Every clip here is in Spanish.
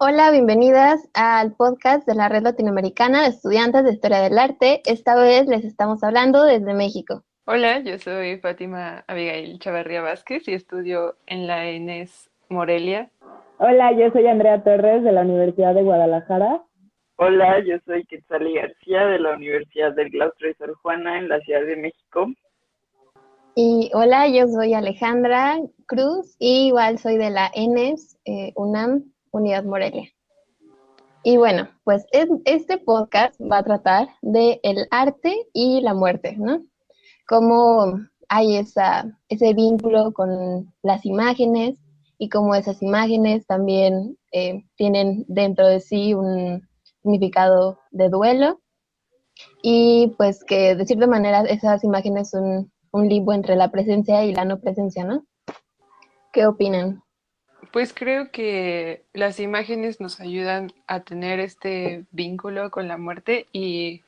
Hola, bienvenidas al podcast de la Red Latinoamericana de Estudiantes de Historia del Arte. Esta vez les estamos hablando desde México. Hola, yo soy Fátima Abigail Chavarría Vázquez y estudio en la ENES Morelia. Hola, yo soy Andrea Torres de la Universidad de Guadalajara. Hola, yo soy Quetzali García de la Universidad del Claustro de Sor Juana en la Ciudad de México. Y hola, yo soy Alejandra Cruz y igual soy de la ENES eh, UNAM Unidad Morelia. Y bueno, pues este podcast va a tratar de el arte y la muerte, ¿no? Cómo hay esa, ese vínculo con las imágenes y cómo esas imágenes también eh, tienen dentro de sí un significado de duelo y pues que de cierta manera esas imágenes son un limbo entre la presencia y la no presencia, ¿no? ¿Qué opinan? Pues creo que las imágenes nos ayudan a tener este vínculo con la muerte y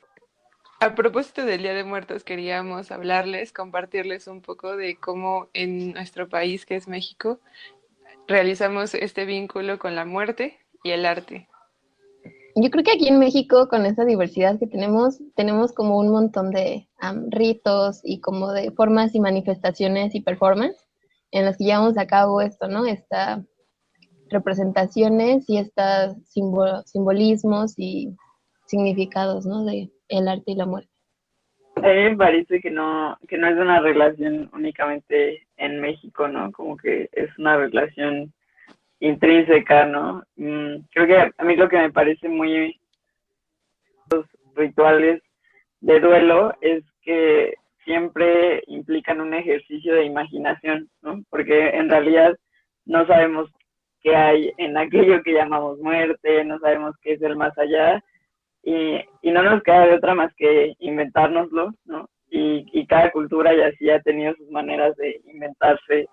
a propósito del Día de Muertos queríamos hablarles, compartirles un poco de cómo en nuestro país, que es México, realizamos este vínculo con la muerte y el arte. Yo creo que aquí en México, con esa diversidad que tenemos, tenemos como un montón de ritos y como de formas y manifestaciones y performance en las que llevamos a cabo esto, ¿no? Esta representaciones y estos simbolismos y significados, ¿no? De el arte y la muerte. A mí me parece que no, que no es una relación únicamente en México, ¿no? Como que es una relación intrínseca, ¿no? Mm, creo que a mí lo que me parece muy los rituales de duelo es que siempre implican un ejercicio de imaginación, ¿no? Porque en realidad no sabemos qué hay en aquello que llamamos muerte, no sabemos qué es el más allá y, y no nos queda de otra más que inventárnoslo, ¿no? Y, y cada cultura ya sí ha tenido sus maneras de inventarse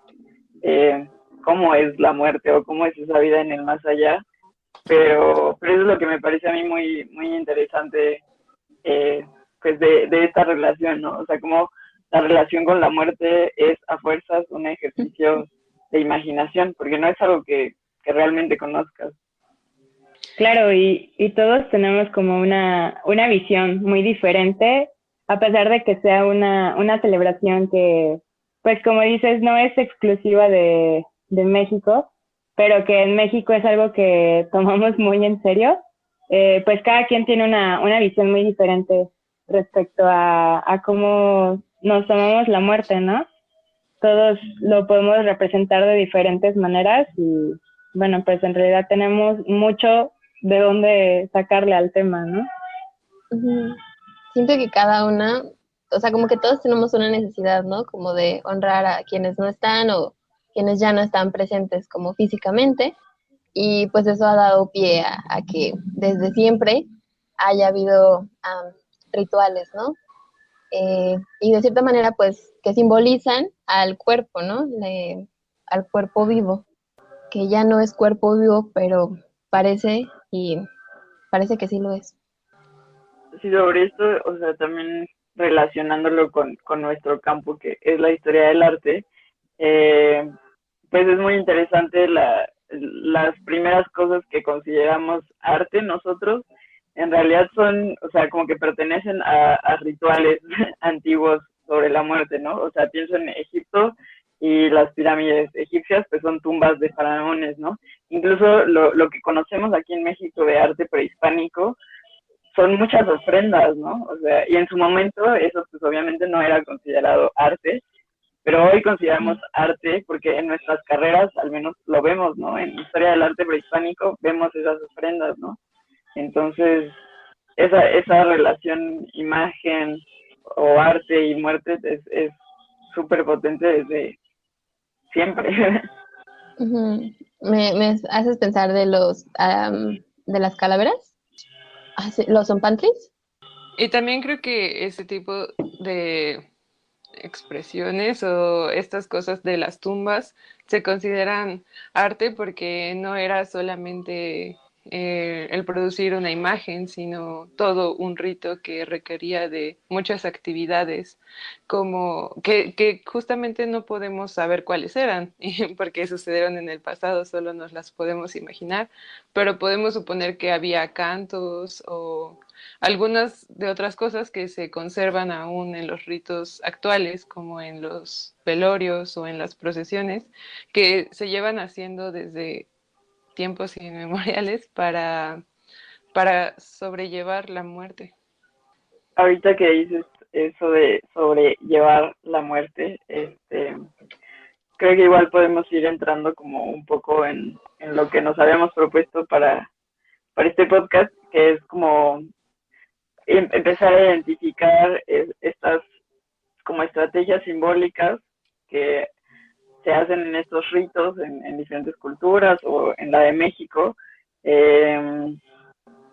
eh, cómo es la muerte o cómo es esa vida en el más allá, pero, eso es lo que me parece a mí muy, muy interesante eh, pues de, de esta relación, ¿no? O sea, como la relación con la muerte es a fuerzas un ejercicio de imaginación, porque no es algo que, que realmente conozcas. Claro, y, y todos tenemos como una, una visión muy diferente, a pesar de que sea una, una celebración que, pues como dices, no es exclusiva de, de México, pero que en México es algo que tomamos muy en serio, eh, pues cada quien tiene una, una visión muy diferente respecto a, a cómo nos tomamos la muerte, ¿no? todos lo podemos representar de diferentes maneras y bueno, pues en realidad tenemos mucho de dónde sacarle al tema, ¿no? Siento que cada una, o sea, como que todos tenemos una necesidad, ¿no? Como de honrar a quienes no están o quienes ya no están presentes como físicamente y pues eso ha dado pie a, que desde siempre haya habido rituales, ¿no? Eh, y de cierta manera pues que simbolizan al cuerpo, ¿no? al cuerpo vivo, que ya no es cuerpo vivo, pero parece y parece que sí lo es. Sí, sobre esto, o sea, también relacionándolo con, con nuestro campo, que es la historia del arte, eh, pues es muy interesante la, las primeras cosas que consideramos arte nosotros, en realidad son, o sea, como que pertenecen a, rituales antiguos sobre la muerte, ¿no? O sea, pienso en Egipto y las pirámides egipcias, pues son tumbas de faraones, ¿no? Incluso lo, lo que conocemos aquí en México de arte prehispánico son muchas ofrendas, ¿no? O sea, y en su momento eso pues obviamente no era considerado arte, pero hoy consideramos arte porque en nuestras carreras al menos lo vemos, ¿no? En historia del arte prehispánico vemos esas ofrendas, ¿no? Entonces, esa, esa relación imagen o arte y muerte es súper potente desde siempre. me, me, haces pensar de los de las calaveras, ah, los zompantlis. Y también creo que ese tipo de expresiones o estas cosas de las tumbas se consideran arte porque no era solamente eh, el producir una imagen, sino todo un rito que requería de muchas actividades, como que, que justamente no podemos saber cuáles eran, porque sucedieron en el pasado, solo nos las podemos imaginar, pero podemos suponer que había cantos o algunas de otras cosas que se conservan aún en los ritos actuales, como en los velorios o en las procesiones, que se llevan haciendo desde tiempos inmemoriales para, para sobrellevar la muerte. Ahorita que dices eso de sobrellevar la muerte, este, creo que igual podemos ir entrando como un poco en, en lo que nos habíamos propuesto para, para este podcast, que es como Em, empezar a identificar estas como estrategias simbólicas que se hacen en estos ritos en, diferentes culturas o en la de México em,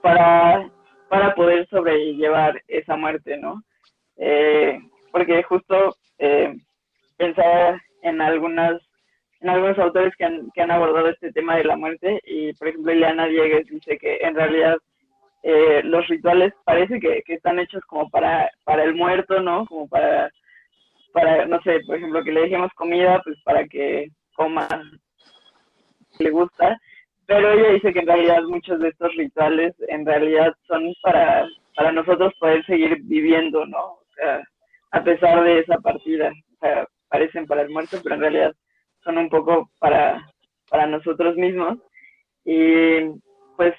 para, para poder sobrellevar esa muerte, ¿no? Eh, porque justo eh, pensaba en algunas en algunos autores que han, que han abordado este tema de la muerte y por ejemplo Ileana Diegues dice que en realidad eh, los rituales parece que, están hechos como para, para el muerto, ¿no? Como para, para, no sé, por ejemplo, que le dejemos comida, pues para que coma, le gusta, pero ella dice que en realidad muchos de estos rituales en realidad son para, para nosotros poder seguir viviendo, ¿no? O sea, a pesar de esa partida, o sea, parecen para el muerto, pero en realidad son un poco para, para nosotros mismos. Y pues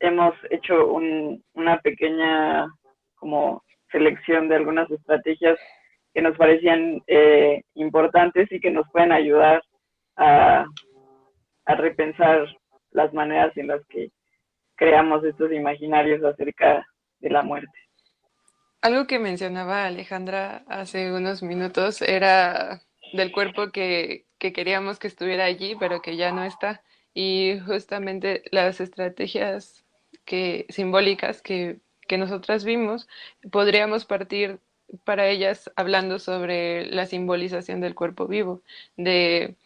hemos hecho una pequeña como selección de algunas estrategias que nos parecían eh, importantes y que nos pueden ayudar a, a repensar las maneras en las que creamos estos imaginarios acerca de la muerte. Algo que mencionaba Alejandra hace unos minutos era del cuerpo que, que queríamos que estuviera allí, pero que ya no está. Y justamente las estrategias que, simbólicas que, que nosotras vimos, podríamos partir para ellas hablando sobre la simbolización del cuerpo vivo, de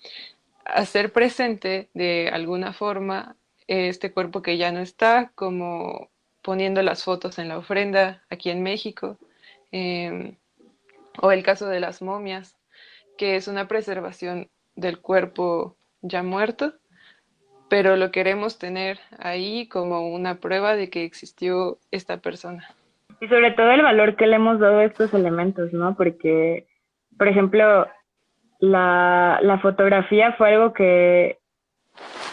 hacer presente de alguna forma este cuerpo que ya no está, como poniendo las fotos en la ofrenda aquí en México, em, o el caso de las momias, que es una preservación del cuerpo ya muerto, pero lo queremos tener ahí como una prueba de que existió esta persona. Y sobre todo el valor que le hemos dado a estos elementos, ¿no? Porque, por ejemplo, la, la fotografía fue algo que,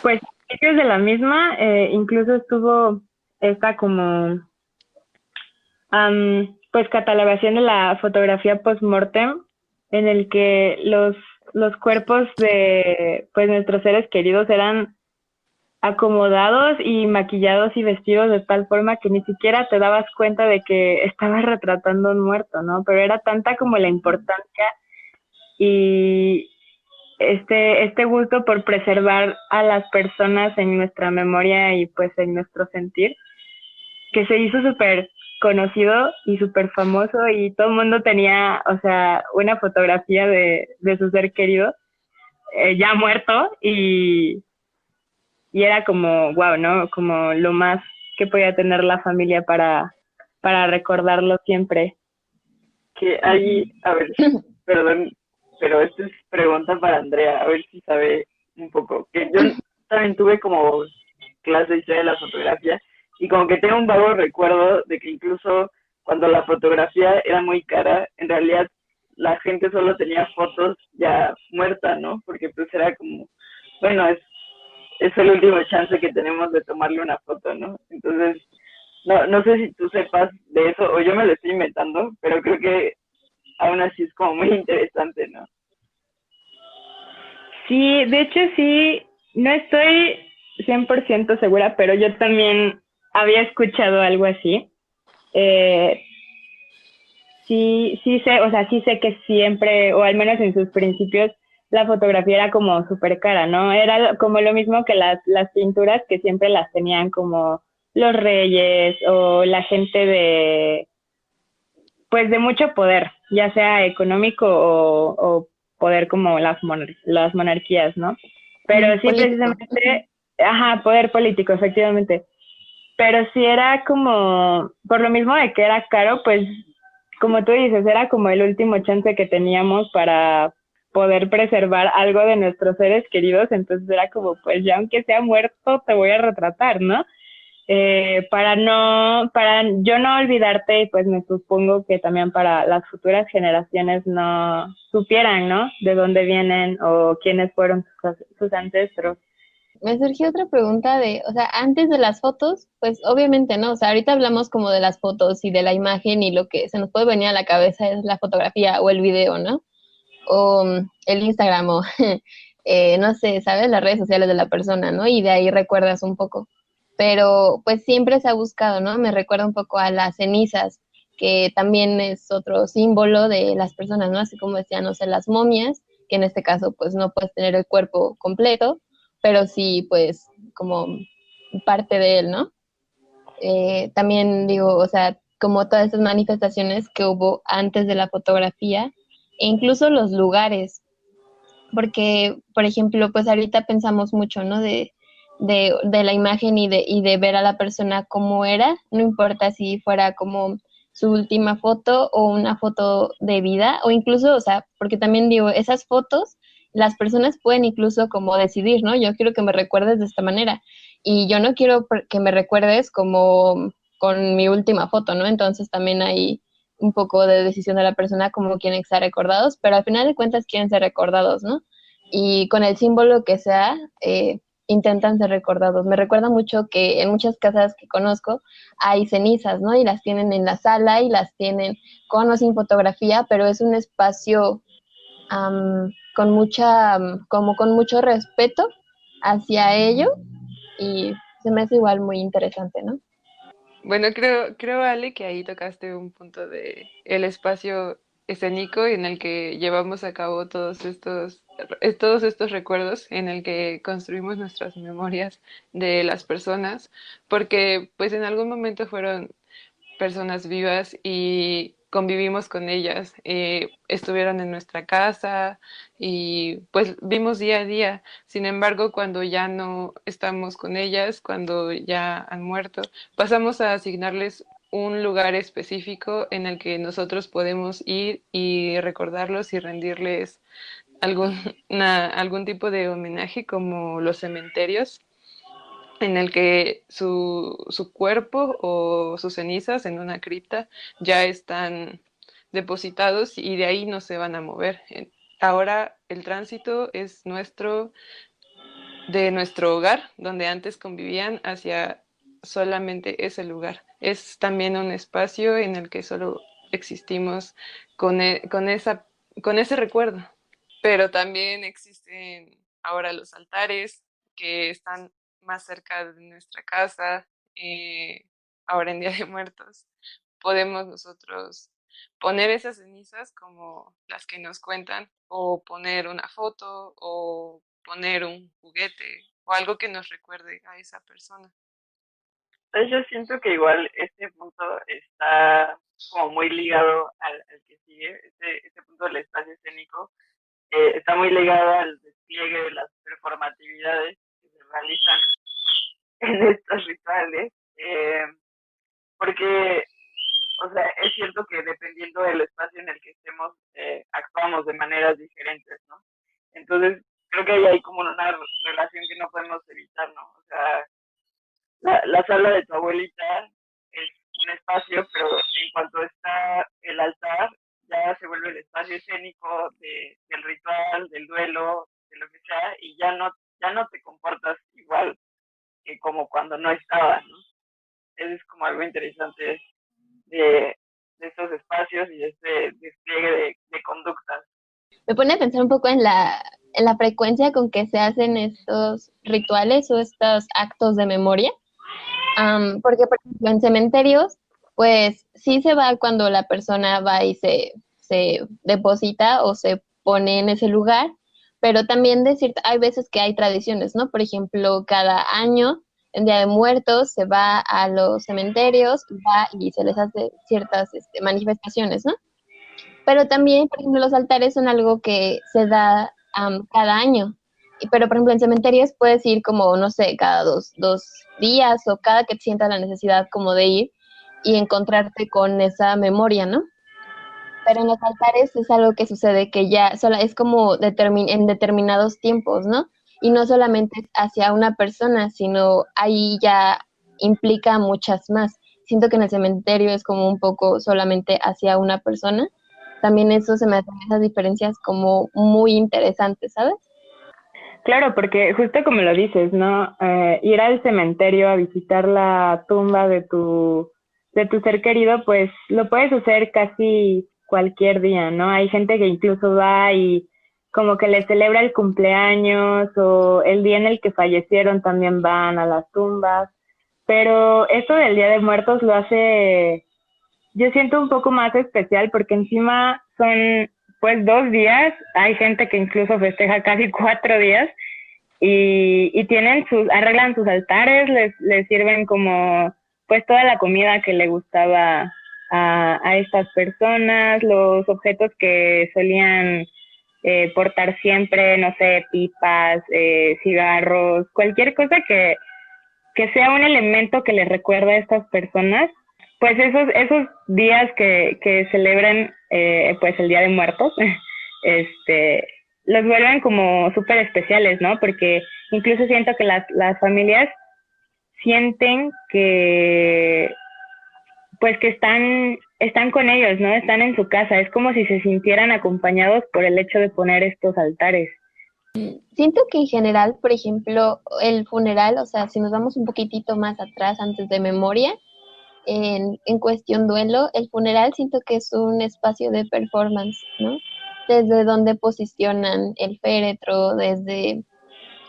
pues, de la misma, eh, incluso estuvo esta como, pues, catalogación de la fotografía post-mortem, en el que los, los cuerpos de, pues, nuestros seres queridos eran acomodados y maquillados y vestidos de tal forma que ni siquiera te dabas cuenta de que estabas retratando un muerto, ¿no? Pero era tanta como la importancia y este, este gusto por preservar a las personas en nuestra memoria y pues en nuestro sentir, que se hizo súper conocido y súper famoso y todo el mundo tenía, o sea, una fotografía de, de su ser querido eh, ya muerto y y era como, wow, ¿no? Como lo más que podía tener la familia para, para recordarlo siempre. Que hay, a ver, perdón, pero esto es pregunta para Andrea, a ver si sabe un poco. Que yo también tuve como clase de historia de la fotografía y como que tengo un vago recuerdo de que incluso cuando la fotografía era muy cara, en realidad la gente solo tenía fotos ya muertas, ¿no? Porque pues era como, bueno, es es el último chance que tenemos de tomarle una foto, ¿no? Entonces, no, no sé si tú sepas de eso o yo me lo estoy inventando, pero creo que aún así es como muy interesante, ¿no? Sí, de hecho sí, no estoy 100% segura, pero yo también había escuchado algo así. Eh, sí, sí sé, o sea, sí sé que siempre, o al menos en sus principios, la fotografía era como súper cara, ¿no? Era como lo mismo que las, las pinturas que siempre las tenían como los reyes o la gente de, pues de mucho poder, ya sea económico o, poder como las, las monarquías, ¿no? Pero sí precisamente, ajá, poder político, efectivamente. pero sí era como, por lo mismo de que era caro, pues como tú dices, era como el último chance que teníamos para poder preservar algo de nuestros seres queridos, entonces era como, pues ya aunque sea muerto, te voy a retratar, ¿no? Eh, para no, para yo no olvidarte, pues me supongo que también para las futuras generaciones no supieran, ¿no? De dónde vienen o quiénes fueron sus, sus ancestros. Me surgió otra pregunta de, o sea, antes de las fotos, pues obviamente, ¿no? O sea, ahorita hablamos como de las fotos y de la imagen y lo que se nos puede venir a la cabeza es la fotografía o el video, ¿no? O mm, el Instagram o, eh, no sé, ¿sabes? Las redes sociales de la persona, ¿no? Y de ahí recuerdas un poco pero pues siempre se ha buscado, ¿no? Me recuerda un poco a las cenizas, que también es otro símbolo de las personas, ¿no? Así como decían, no sé, las momias, que en este caso pues no puedes tener el cuerpo completo, pero sí pues como parte de él, ¿no? Eh, también digo, o sea, como todas esas manifestaciones que hubo antes de la fotografía, e incluso los lugares, porque, por ejemplo, pues ahorita pensamos mucho, ¿no? De de, la imagen y de, y de ver a la persona como era, no importa si fuera como su última foto o una foto de vida, o incluso, o sea, porque también digo, esas fotos, las personas pueden incluso como decidir, ¿no? Yo quiero que me recuerdes de esta manera y yo no quiero que me recuerdes como con mi última foto, ¿no? Entonces también hay un poco de decisión de la persona como quieren ser recordados, pero al final de cuentas quieren ser recordados, ¿no? Y con el símbolo que sea, eh, intentan ser recordados. Me recuerda mucho que en muchas casas que conozco hay cenizas, ¿no? Y las tienen en la sala y las tienen con o sin fotografía, pero es un espacio con mucha, como con mucho respeto hacia ello y se me hace igual muy interesante, ¿no? Bueno, creo, creo Ale que ahí tocaste un punto de el espacio escénico en el que llevamos a cabo todos estos eh, todos estos recuerdos en el que construimos nuestras memorias de las personas, porque pues en algún momento fueron personas vivas y convivimos con ellas, eh, estuvieron en nuestra casa y pues vimos día a día. Sin embargo, cuando ya no estamos con ellas, cuando ya han muerto, pasamos a asignarles un lugar específico en el que nosotros podemos ir y recordarlos y rendirles algún, algún tipo de homenaje como los cementerios, en el que su, su cuerpo o sus cenizas en una cripta ya están depositados y de ahí no se van a mover. Ahora el tránsito es nuestro, de nuestro hogar, donde antes convivían, hacia solamente ese lugar. Es también un espacio en el que solo existimos con, e, con, esa, con ese recuerdo pero también existen ahora los altares que están más cerca de nuestra casa, eh, ahora en Día de Muertos. Podemos nosotros poner esas cenizas como las que nos cuentan, o poner una foto, o poner un juguete, o algo que nos recuerde a esa persona. Entonces yo siento que igual este punto está como muy ligado al, que sigue, este, este punto del espacio escénico, eh, está muy ligado al despliegue de las performatividades realizan en estos rituales, eh, porque, o sea, es cierto que dependiendo del espacio en el que estemos, eh, actuamos de maneras diferentes, ¿no? Entonces, creo que ahí hay como una relación que no podemos evitar, ¿no? O sea, la, la sala de tu abuelita es un espacio, pero en cuanto está el altar, ya se vuelve el espacio escénico de, del ritual, del duelo, de lo que sea, y ya no, ya no te comportas igual que como cuando no estabas, ¿no? Eso es como algo interesante de, de estos espacios y de este despliegue de, conductas. Me pone a pensar un poco en la, en la frecuencia con que se hacen estos rituales o estos actos de memoria. porque, por ejemplo, en cementerios pues sí se va cuando la persona va y se, se deposita o se pone en ese lugar, pero también de cierta, hay veces que hay tradiciones, ¿no? Por ejemplo, cada año, en Día de Muertos, se va a los cementerios va y se les hace ciertas este, manifestaciones, ¿no? Pero también, por ejemplo, los altares son algo que se da cada año. pero por ejemplo en cementerios puedes ir como, no sé, cada dos, dos días o cada que sientas la necesidad como de ir y encontrarte con esa memoria, ¿no? Pero en los altares es algo que sucede que ya solo es como en determinados tiempos, ¿no? Y no solamente hacia una persona, sino ahí ya implica muchas más. Siento que en el cementerio es como un poco solamente hacia una persona. También eso se me hacen esas diferencias como muy interesantes, ¿sabes? Claro, porque justo como lo dices, ¿no? Eh, ir al cementerio a visitar la tumba de tu, de tu ser querido, pues lo puedes hacer casi cualquier día, ¿no? Hay gente que incluso va y como que le celebra el cumpleaños o el día en el que fallecieron también van a las tumbas, pero eso del Día de Muertos lo hace, yo siento un poco más especial porque encima son pues dos días, hay gente que incluso festeja casi cuatro días y, y tienen sus, arreglan sus altares, les, les sirven como pues toda la comida que le gustaba a, a estas personas, los objetos que solían eh, portar siempre, no sé, pipas, eh, cigarros, cualquier cosa que, que sea un elemento que les recuerda a estas personas, pues esos, esos días que, que celebran eh, pues el Día de Muertos, este, los vuelven como súper especiales, ¿no? Porque incluso siento que las, las familias sienten que pues que están están con ellos, ¿no? Están en su casa, es como si se sintieran acompañados por el hecho de poner estos altares. Siento que en general, por ejemplo, el funeral, o sea, si nos vamos un poquitito más atrás antes de memoria, en, cuestión duelo, el funeral siento que es un espacio de performance, ¿no? Desde donde posicionan el féretro, desde,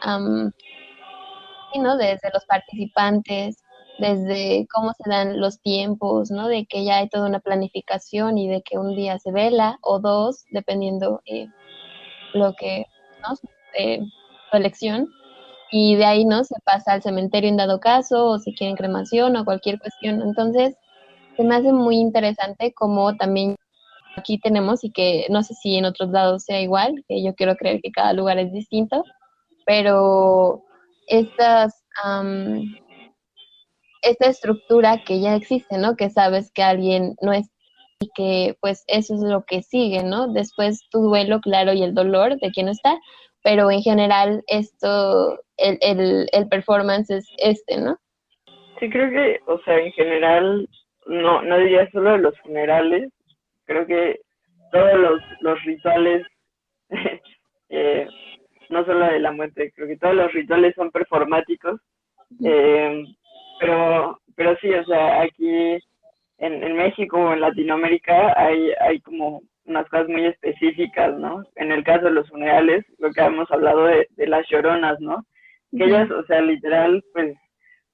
¿no? desde los participantes, desde cómo se dan los tiempos, ¿no? De que ya hay toda una planificación y de que un día se vela o dos, dependiendo eh, lo que, ¿no? Eh, su elección y de ahí no se pasa al cementerio en dado caso o si quieren cremación o cualquier cuestión. Entonces, se me hace muy interesante como también aquí tenemos y que no sé si en otros lados sea igual, que yo quiero creer que cada lugar es distinto, pero estas esta estructura que ya existe, ¿no? Que sabes que alguien no es y que pues eso es lo que sigue, ¿no? Después tu duelo, claro, y el dolor de quien no está, pero en general esto, el, el, el performance es este, ¿no? Sí, creo que, o sea, en general, no, no diría solo de los funerales, creo que todos los, los rituales, eh, no solo de la muerte, creo que todos los rituales son performáticos, eh, pero, pero sí, o sea, aquí en, en México o en Latinoamérica hay, hay como unas cosas muy específicas, ¿no? En el caso de los funerales, lo que hemos hablado de, de las lloronas, ¿no? Que ellas, o sea, literal, pues,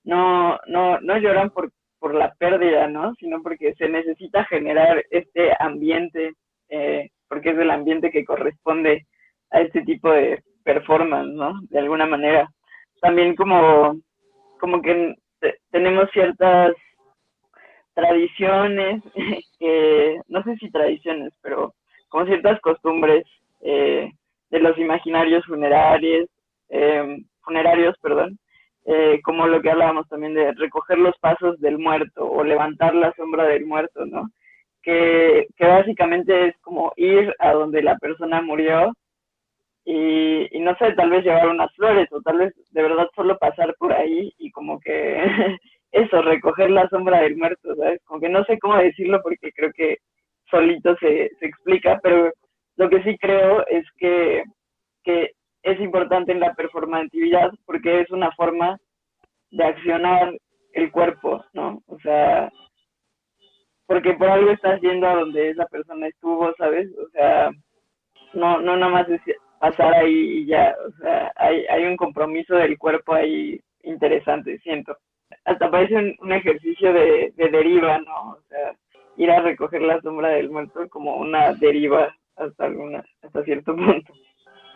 no, no, no lloran por, por la pérdida, ¿no? Sino porque se necesita generar este ambiente, eh, porque es el ambiente que corresponde a este tipo de performance, ¿no? De alguna manera. También como, como que tenemos ciertas tradiciones, que no sé si tradiciones, pero como ciertas costumbres eh, de los imaginarios funerarios, eh, funerarios, perdón, eh, como lo que hablábamos también de recoger los pasos del muerto o levantar la sombra del muerto, ¿no? Que básicamente es como ir a donde la persona murió y, y no sé, tal vez llevar unas flores o tal vez de verdad solo pasar por ahí y como que eso, recoger la sombra del muerto, ¿sabes? Como que no sé cómo decirlo porque creo que solito se, se explica, pero lo que sí creo es que, que es importante en la performatividad porque es una forma de accionar el cuerpo, ¿no? O sea, porque por algo estás yendo a donde esa persona estuvo, ¿sabes? O sea, no, no nada más es pasar ahí y ya, o sea, hay, hay un compromiso del cuerpo ahí interesante, siento hasta parece un, ejercicio de, deriva, ¿no? O sea, ir a recoger la sombra del muerto como una deriva hasta alguna, hasta cierto punto.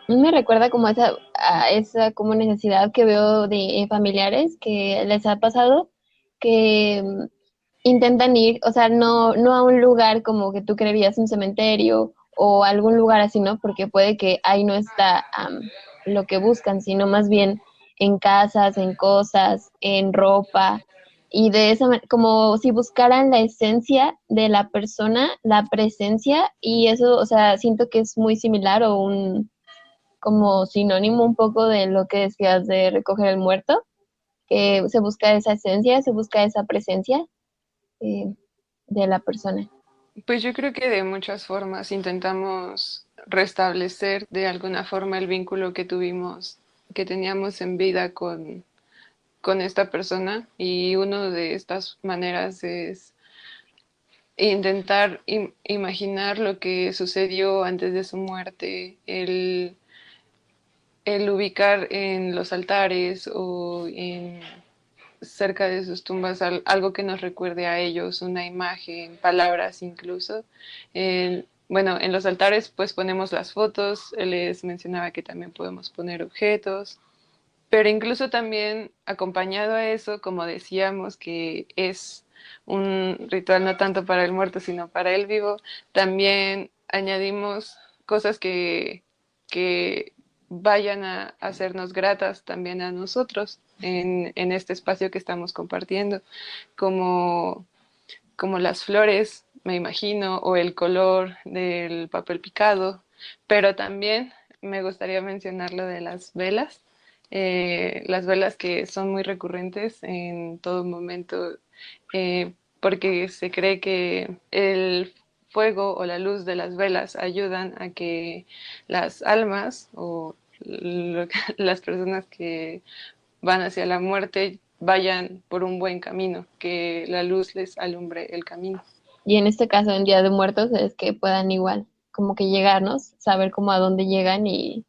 Me recuerda como esa, a esa como necesidad que veo de familiares que les ha pasado que intentan ir, o sea, no, no a un lugar como que tú creerías un cementerio o algún lugar así, ¿no? Porque puede que ahí no está lo que buscan, sino más bien en casas, en cosas, en ropa, y de esa como si buscaran la esencia de la persona, la presencia, y eso, o sea, siento que es muy similar o un como sinónimo un poco de lo que decías de recoger el muerto, que se busca esa esencia, se busca esa presencia eh, de la persona. Pues yo creo que de muchas formas intentamos restablecer de alguna forma el vínculo que tuvimos, que teníamos en vida con, con esta persona. Y una de estas maneras es intentar imaginar lo que sucedió antes de su muerte, el, el ubicar en los altares o en cerca de sus tumbas algo que nos recuerde a ellos, una imagen, palabras incluso. bueno, en los altares pues ponemos las fotos, les mencionaba que también podemos poner objetos, pero incluso también acompañado a eso, como decíamos, que es un ritual no tanto para el muerto, sino para el vivo, también añadimos cosas que, que vayan a hacernos gratas también a nosotros en, este espacio que estamos compartiendo, como, como las flores, me imagino, o el color del papel picado, pero también me gustaría mencionar lo de las velas, eh, las velas que son muy recurrentes en todo momento, eh, porque se cree que el fuego o la luz de las velas ayudan a que las almas o las personas que van hacia la muerte vayan por un buen camino, que la luz les alumbre el camino. Y en este caso, en Día de Muertos, es que puedan igual, como que llegarnos, saber cómo a dónde llegan y,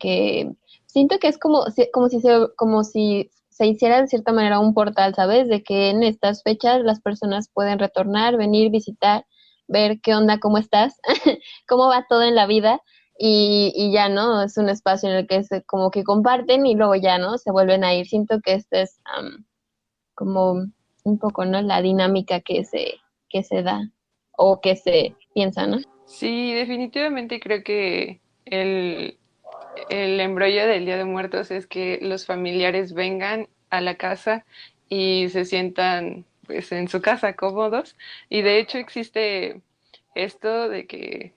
que siento que es como, como si se, como si se hiciera de cierta manera un portal, ¿sabes? De que en estas fechas las personas pueden retornar, venir, visitar, ver qué onda, cómo estás, cómo va todo en la vida y, y, ya, ¿no? Es un espacio en el que se como que comparten y luego ya, ¿no? Se vuelven a ir. Siento que esta es como un poco, ¿no? La dinámica que se, que se da o que se piensa, ¿no? Sí, definitivamente creo que el, el embrollo del Día de Muertos es que los familiares vengan a la casa y se sientan pues en su casa cómodos y de hecho existe esto de que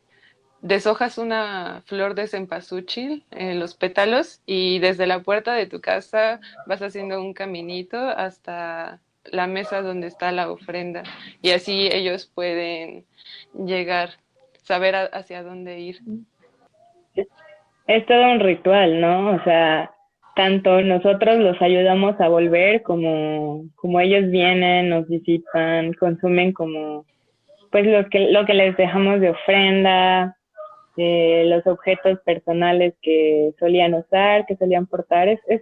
deshojas una flor de cempasúchil en los pétalos y desde la puerta de tu casa vas haciendo un caminito hasta la mesa donde está la ofrenda y así ellos pueden llegar, saber hacia dónde ir. Es todo un ritual, ¿no? O sea, tanto nosotros los ayudamos a volver como, como ellos vienen, nos visitan, consumen como pues lo que, lo que les dejamos de ofrenda, los objetos personales que solían usar, que solían portar. Es, es,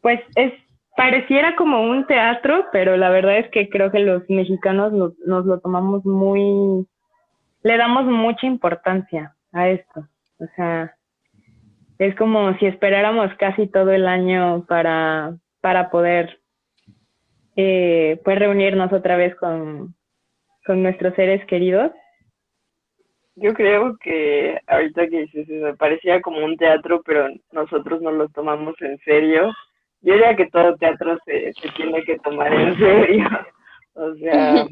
pues es, pareciera como un teatro, pero la verdad es que creo que los mexicanos nos lo tomamos muy, le damos mucha importancia a esto. O sea, es como si esperáramos casi todo el año para, para poder eh, pues reunirnos otra vez con, con nuestros seres queridos yo creo que ahorita que dices eso, parecía como un teatro, pero nosotros no lo tomamos en serio. Yo diría que todo teatro se, se tiene que tomar en serio. o sea,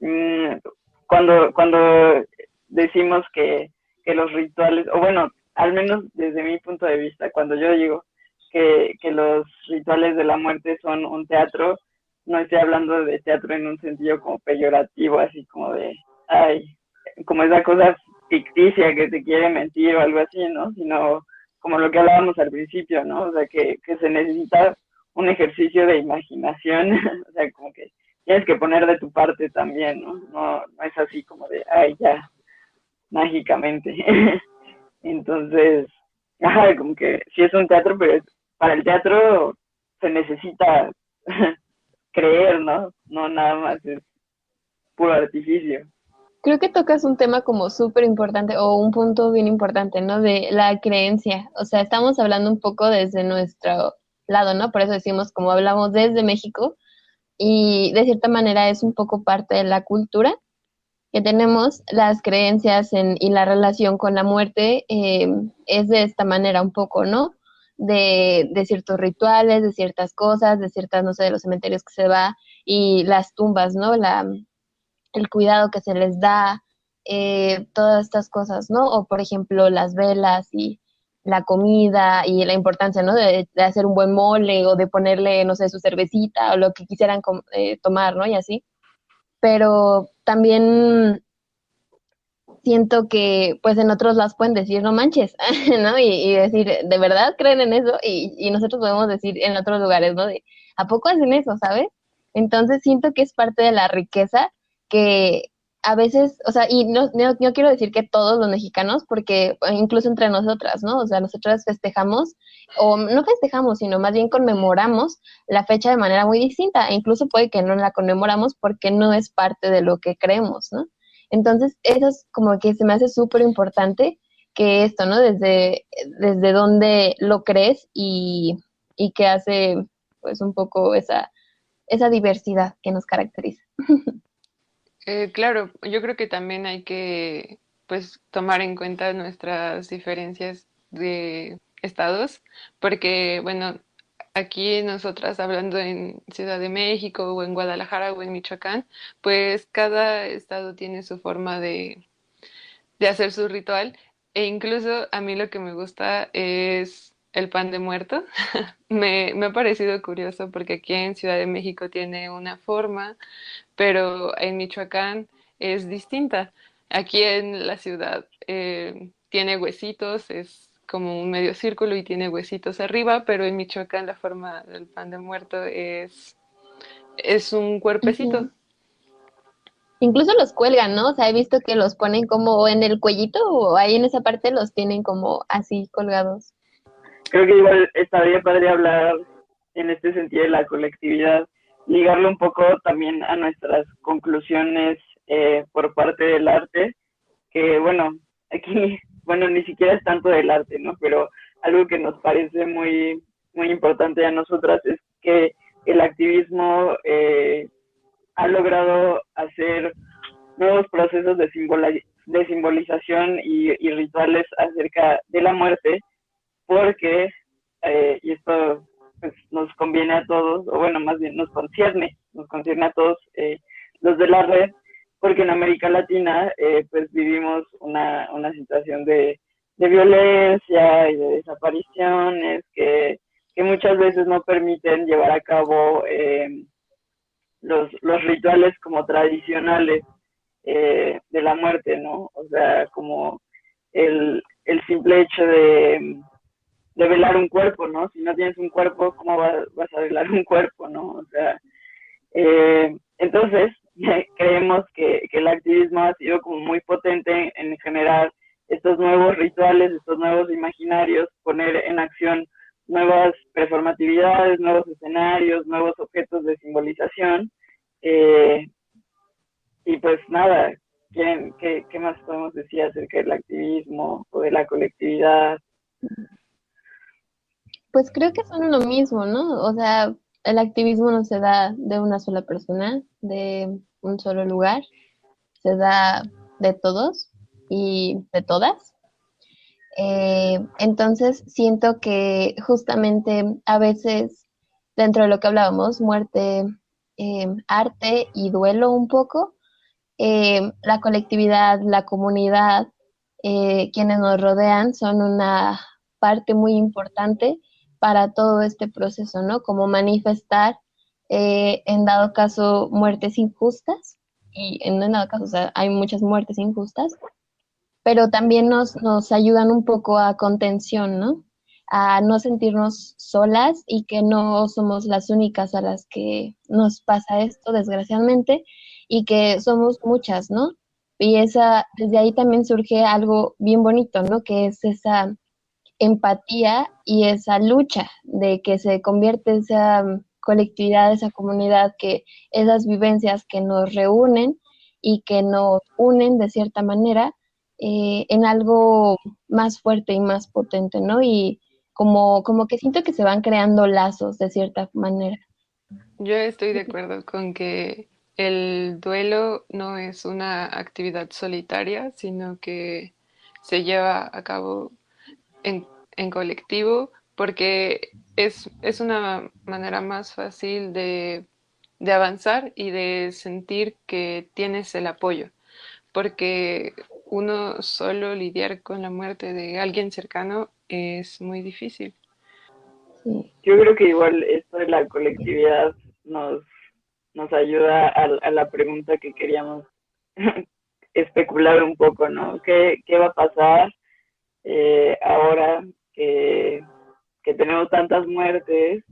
mm, cuando, cuando decimos que, que los rituales, o bueno, al menos desde mi punto de vista, cuando yo digo que, que los rituales de la muerte son un teatro, no estoy hablando de teatro en un sentido como peyorativo, así como de, ay, como esa cosa ficticia que te quiere mentir o algo así, ¿no? Sino como lo que hablábamos al principio, ¿no? O sea, que, que se necesita un ejercicio de imaginación, o sea, como que tienes que poner de tu parte también, ¿no? No, no es así como de, ay, ya, mágicamente. Entonces, ajá, como que sí es un teatro, pero para el teatro se necesita creer, ¿no? No nada más es puro artificio creo que tocas un tema como súper importante o un punto bien importante, ¿no? De la creencia. O sea, estamos hablando un poco desde nuestro lado, ¿no? Por eso decimos como hablamos desde México y de cierta manera es un poco parte de la cultura que tenemos, las creencias en, y la relación con la muerte eh, es de esta manera un poco, ¿no? De, de, ciertos rituales, de ciertas cosas, de ciertas, no sé, de los cementerios que se va y las tumbas, ¿no? La, el cuidado que se les da, eh, todas estas cosas, ¿no? O por ejemplo las velas y la comida y la importancia, ¿no? De, hacer un buen mole o de ponerle, no sé, su cervecita o lo que quisieran eh, tomar, ¿no? Y así. Pero también siento que, pues, en otros las pueden decir, no manches, ¿no? Y, decir, ¿de verdad creen en eso? Y, y nosotros podemos decir en otros lugares, ¿no? De, ¿a poco hacen eso, sabes? Entonces siento que es parte de la riqueza que a veces, o sea, y no, no, quiero decir que todos los mexicanos, porque incluso entre nosotras, ¿no? O sea, nosotras festejamos, o no festejamos, sino más bien conmemoramos la fecha de manera muy distinta, e incluso puede que no la conmemoramos porque no es parte de lo que creemos, ¿no? Entonces, eso es como que se me hace súper importante que esto, ¿no? Desde, desde dónde lo crees y, y que hace, pues, un poco esa, esa diversidad que nos caracteriza. Eh, claro, yo creo que también hay que pues tomar en cuenta nuestras diferencias de estados, porque bueno, aquí nosotras hablando en Ciudad de México o en Guadalajara o en Michoacán, pues cada estado tiene su forma de, de hacer su ritual e incluso a mí lo que me gusta es el pan de muerto. me, me ha parecido curioso porque aquí en Ciudad de México tiene una forma, pero en Michoacán es distinta. Aquí en la ciudad eh, tiene huesitos, es como un medio círculo y tiene huesitos arriba, pero en Michoacán la forma del pan de muerto es, es un cuerpecito. Incluso los cuelgan, ¿no? O sea, he visto que los ponen como en el cuellito o ahí en esa parte los tienen como así colgados. Creo que igual estaría padre hablar en este sentido de la colectividad, ligarlo un poco también a nuestras conclusiones eh, por parte del arte, que bueno, aquí, bueno, ni siquiera es tanto del arte, ¿no? Pero algo que nos parece muy, muy importante a nosotras es que el activismo eh, ha logrado hacer nuevos procesos de, de simbolización y, rituales acerca de la muerte, porque, eh, y esto pues nos conviene a todos, o bueno, más bien nos concierne, nos concierne a todos eh, los de la red, porque en América Latina eh, pues vivimos una, una situación de, de violencia y de desapariciones que, que muchas veces no permiten llevar a cabo eh, los, los rituales como tradicionales de la muerte, ¿no? O sea, como el, el simple hecho de de velar un cuerpo, ¿no? Si no tienes un cuerpo, ¿cómo vas, a velar un cuerpo, no? O sea, eh, entonces, creemos que, el activismo ha sido como muy potente en, generar estos nuevos rituales, estos nuevos imaginarios, poner en acción nuevas performatividades, nuevos escenarios, nuevos objetos de simbolización. Eh, y pues nada, ¿qué, qué, ¿qué más podemos decir acerca del activismo o de la colectividad? Pues creo que son lo mismo, ¿no? O sea, el activismo no se da de una sola persona, de un solo lugar, se da de todos y de todas. Eh, entonces siento que justamente a veces dentro de lo que hablábamos, muerte, eh, arte y duelo un poco, eh, la colectividad, la comunidad, quienes nos rodean son una parte muy importante para todo este proceso, ¿no? Como manifestar, eh, en dado caso, muertes injustas, y en dado caso, o sea, hay muchas muertes injustas, pero también nos, nos ayudan un poco a contención, ¿no? A no sentirnos solas y que no somos las únicas a las que nos pasa esto, desgraciadamente, y que somos muchas, ¿no? Y esa, desde ahí también surge algo bien bonito, ¿no? Que es esa empatía y esa lucha de que se convierte esa colectividad, esa comunidad, que esas vivencias que nos reúnen y que nos unen de cierta manera eh, en algo más fuerte y más potente, ¿no? Y como, como que siento que se van creando lazos de cierta manera. Yo estoy de acuerdo con que el duelo no es una actividad solitaria, sino que se lleva a cabo en, colectivo porque es, es, una manera más fácil de, de avanzar y de sentir que tienes el apoyo, porque uno solo lidiar con la muerte de alguien cercano es muy difícil. Yo creo que igual esto de la colectividad nos, nos ayuda a, la pregunta que queríamos especular un poco, ¿no? ¿Qué, qué va a pasar eh, ahora que, que tenemos tantas muertes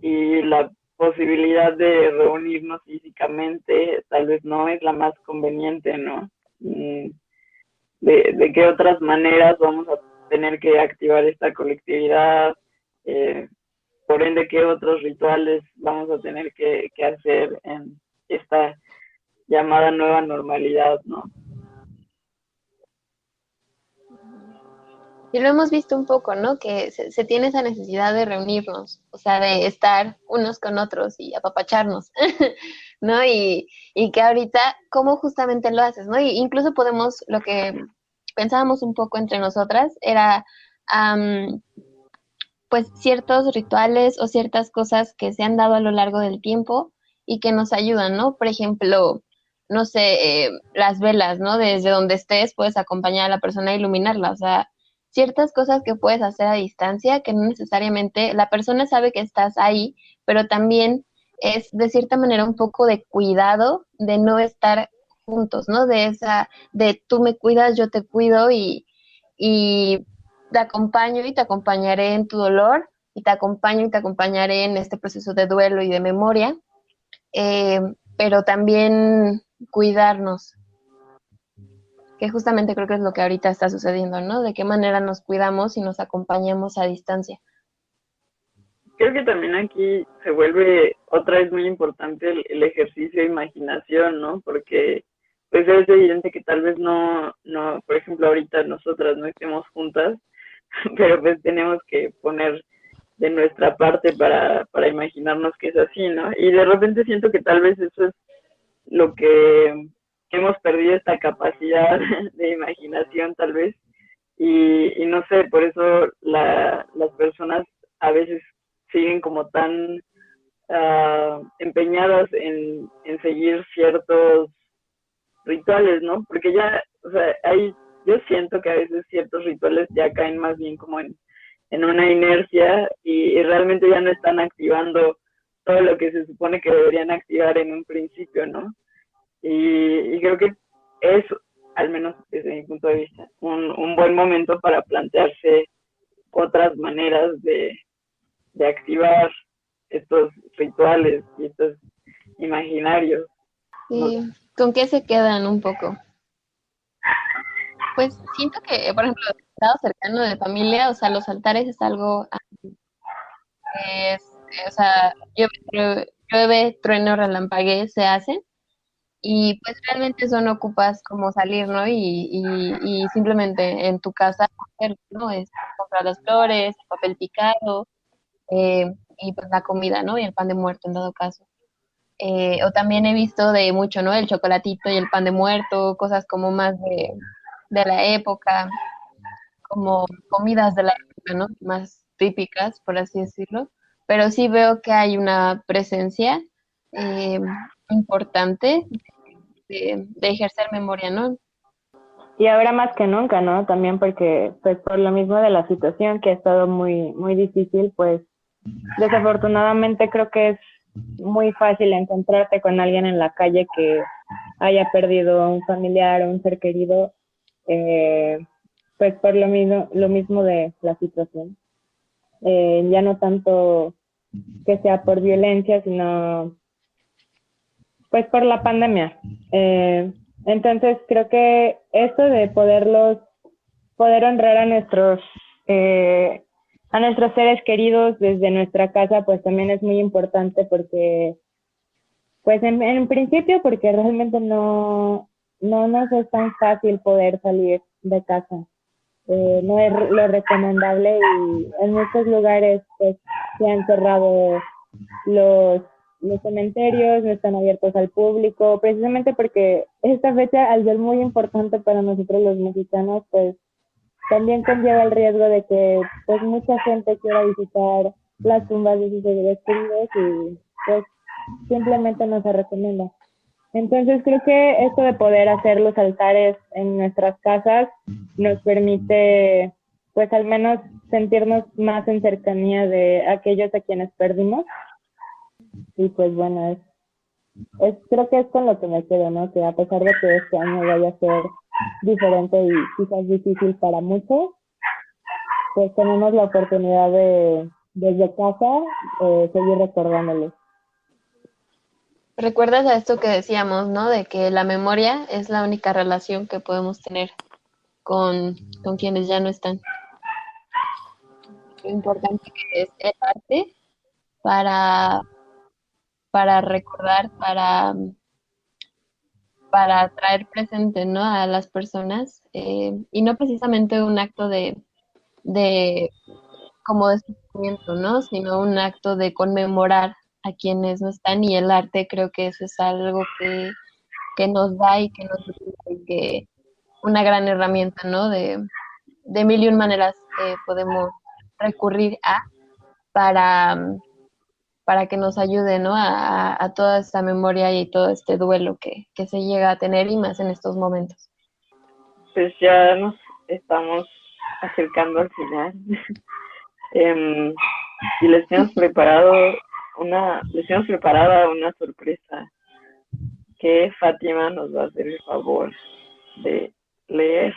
y la posibilidad de reunirnos físicamente tal vez no es la más conveniente, ¿no? Mm, de, de qué otras maneras vamos a tener que activar esta colectividad, eh, por ende qué otros rituales vamos a tener que, hacer en esta llamada nueva normalidad, ¿no? Y lo hemos visto un poco, ¿no? Que se, tiene esa necesidad de reunirnos, o sea, de estar unos con otros y apapacharnos, ¿no? Y, y que ahorita, ¿cómo justamente lo haces, ¿no? Y incluso podemos, lo que pensábamos un poco entre nosotras era, pues, ciertos rituales o ciertas cosas que se han dado a lo largo del tiempo y que nos ayudan, ¿no? Por ejemplo, no sé, eh, las velas, ¿no? Desde donde estés puedes acompañar a la persona a iluminarla, o sea, ciertas cosas que puedes hacer a distancia que no necesariamente la persona sabe que estás ahí, pero también es de cierta manera un poco de cuidado de no estar juntos, ¿no? De esa, de tú me cuidas, yo te cuido y, y te acompaño y te acompañaré en tu dolor y te acompaño y te acompañaré en este proceso de duelo y de memoria, eh, pero también cuidarnos, que justamente creo que es lo que ahorita está sucediendo, ¿no? De qué manera nos cuidamos y nos acompañamos a distancia. Creo que también aquí se vuelve otra vez muy importante el, ejercicio de imaginación, ¿no? Porque pues es evidente que tal vez no, no, por ejemplo, ahorita nosotras no estemos juntas, pero pues tenemos que poner de nuestra parte para, para imaginarnos que es así, ¿no? Y de repente siento que tal vez eso es lo que, hemos perdido esta capacidad de imaginación tal vez y, y no sé, por eso la, las personas a veces siguen como tan uh, empeñadas en, seguir ciertos rituales, ¿no? Porque ya, o sea, hay, yo siento que a veces ciertos rituales ya caen más bien como en una inercia y, realmente ya no están activando todo lo que se supone que deberían activar en un principio, ¿no? Y, creo que es, al menos desde mi punto de vista, un, un buen momento para plantearse otras maneras de, de activar estos rituales y estos imaginarios. Sí. ¿Con qué se quedan un poco? Pues siento que, por ejemplo, el estado cercano de familia, o sea, los altares es algo es, o sea, llueve, trueno, relampague, se hacen y pues realmente son ocupas como salir, ¿no? Y, y, simplemente en tu casa, ¿no? Es comprar las flores, el papel picado eh, y pues la comida, ¿no? Y el pan de muerto en dado caso. Eh, o también he visto de mucho, ¿no? El chocolatito y el pan de muerto, cosas como más de, la época, como comidas de la época, ¿no? Más típicas, por así decirlo. Pero sí veo que hay una presencia eh, importante de, ejercer memoria, ¿no? Y ahora más que nunca, ¿no? También porque, pues por lo mismo de la situación que ha estado muy, muy difícil, pues desafortunadamente creo que es muy fácil encontrarte con alguien en la calle que haya perdido a un familiar o un ser querido, eh, pues por lo mismo, lo mismo de la situación. Eh, ya no tanto que sea por violencia, sino pues por la pandemia. Eh, entonces creo que esto de poderlos, poder honrar a nuestros eh, a nuestros seres queridos desde nuestra casa, pues también es muy importante porque, pues en, principio, porque realmente no, no nos es tan fácil poder salir de casa. Eh, no es lo recomendable y en muchos lugares pues se han cerrado los los cementerios no están abiertos al público, precisamente porque esta fecha, al ser muy importante para nosotros los mexicanos, pues también conlleva el riesgo de que pues mucha gente quiera visitar las tumbas de sus seres queridos y pues simplemente no se recomienda. Entonces creo que esto de poder hacer los altares en nuestras casas nos permite pues al menos sentirnos más en cercanía de aquellos a quienes perdimos. Y pues bueno, es, es creo que es con lo que me quedo, ¿no? Que a pesar de que este año vaya a ser diferente y quizás difícil para muchos, pues tenemos la oportunidad de desde casa eh, seguir recordándoles. Recuerdas a esto que decíamos, ¿no? De que la memoria es la única relación que podemos tener con, con quienes ya no están. Lo importante que es el arte para, para recordar, para, para traer presente, ¿no? A las personas eh, y no precisamente un acto de, de como de sufrimiento, ¿no? Sino un acto de conmemorar a quienes no están y el arte creo que eso es algo que, nos da y que nos que una gran herramienta, ¿no? De, de mil y un maneras que podemos recurrir a para, para que nos ayude, ¿no? A, a toda esta memoria y todo este duelo que, que se llega a tener y más en estos momentos. Pues ya nos estamos acercando al final. eh, y les hemos preparado una, les hemos preparado una sorpresa que Fátima nos va a hacer el favor de leer.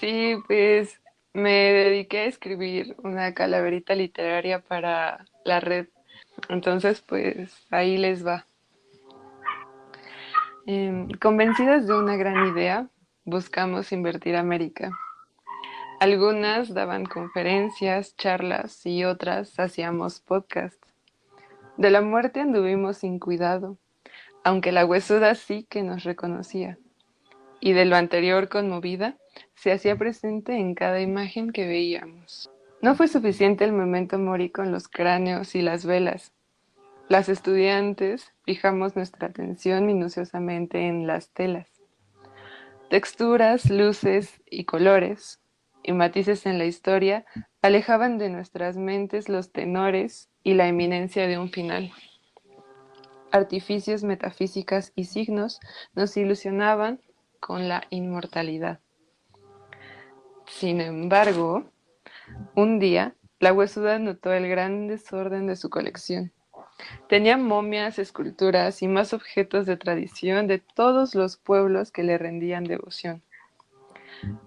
Sí, pues me dediqué a escribir una calaverita literaria para la red. Entonces, pues ahí les va. Eh, convencidas de una gran idea, buscamos invertir América. Algunas daban conferencias, charlas y otras hacíamos podcasts. De la muerte anduvimos sin cuidado, aunque la huesuda sí que nos reconocía, y de lo anterior conmovida, se hacía presente en cada imagen que veíamos. No fue suficiente el momento mori con los cráneos y las velas. Las estudiantes fijamos nuestra atención minuciosamente en las telas. Texturas, luces y colores, y matices en la historia alejaban de nuestras mentes los tenores y la eminencia de un final. Artificios, metafísicas y signos nos ilusionaban con la inmortalidad. Sin embargo, un día la huesuda notó el gran desorden de su colección. Tenía momias, esculturas y más objetos de tradición de todos los pueblos que le rendían devoción.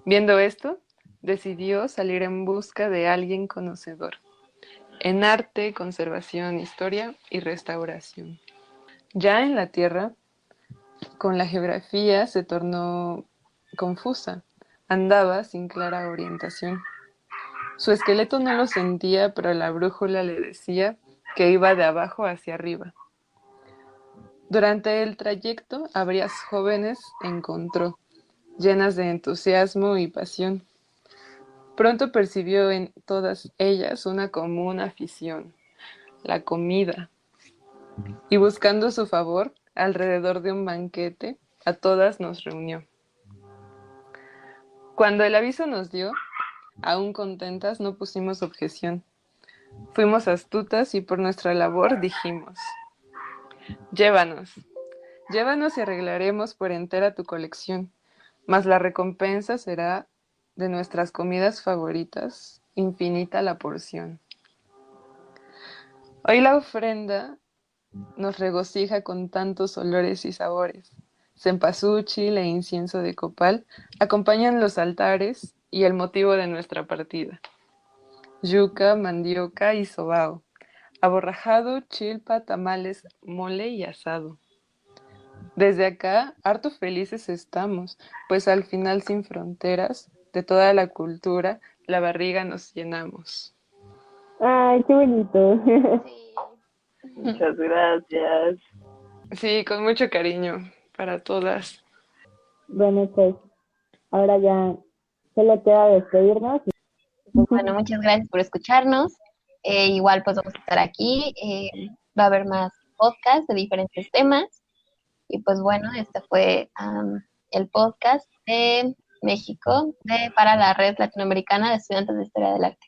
Viendo esto, decidió salir en busca de alguien conocedor en arte, conservación, historia y restauración. Ya en la Tierra, con la geografía se tornó confusa, andaba sin clara orientación. Su esqueleto no lo sentía, pero la brújula le decía que iba de abajo hacia arriba. Durante el trayecto, a jóvenes encontró, llenas de entusiasmo y pasión. Pronto percibió en todas ellas una común afición, la comida, y buscando su favor, alrededor de un banquete, a todas nos reunió. Cuando el aviso nos dio, aún contentas no pusimos objeción. Fuimos astutas y por nuestra labor dijimos, llévanos, llévanos y arreglaremos por entera tu colección, mas la recompensa será de nuestras comidas favoritas, infinita la porción. Hoy la ofrenda nos regocija con tantos olores y sabores. Cempasúchil e incienso de copal acompañan los altares y el motivo de nuestra partida. Yuca, mandioca y sobao, aborrajado, chilpa, tamales, mole y asado. Desde acá, harto felices estamos, pues al final sin fronteras de toda la cultura, la barriga nos llenamos. Ay, qué bonito. Muchas gracias. Sí, con mucho cariño para todas. Bueno, pues ahora ya solo queda despedirnos. Bueno, muchas gracias por escucharnos. Eh, igual pues vamos a estar aquí. Eh, va a haber más podcasts de diferentes temas. Y pues bueno, este fue el podcast de México de, para la Red Latinoamericana de Estudiantes de Historia del Arte.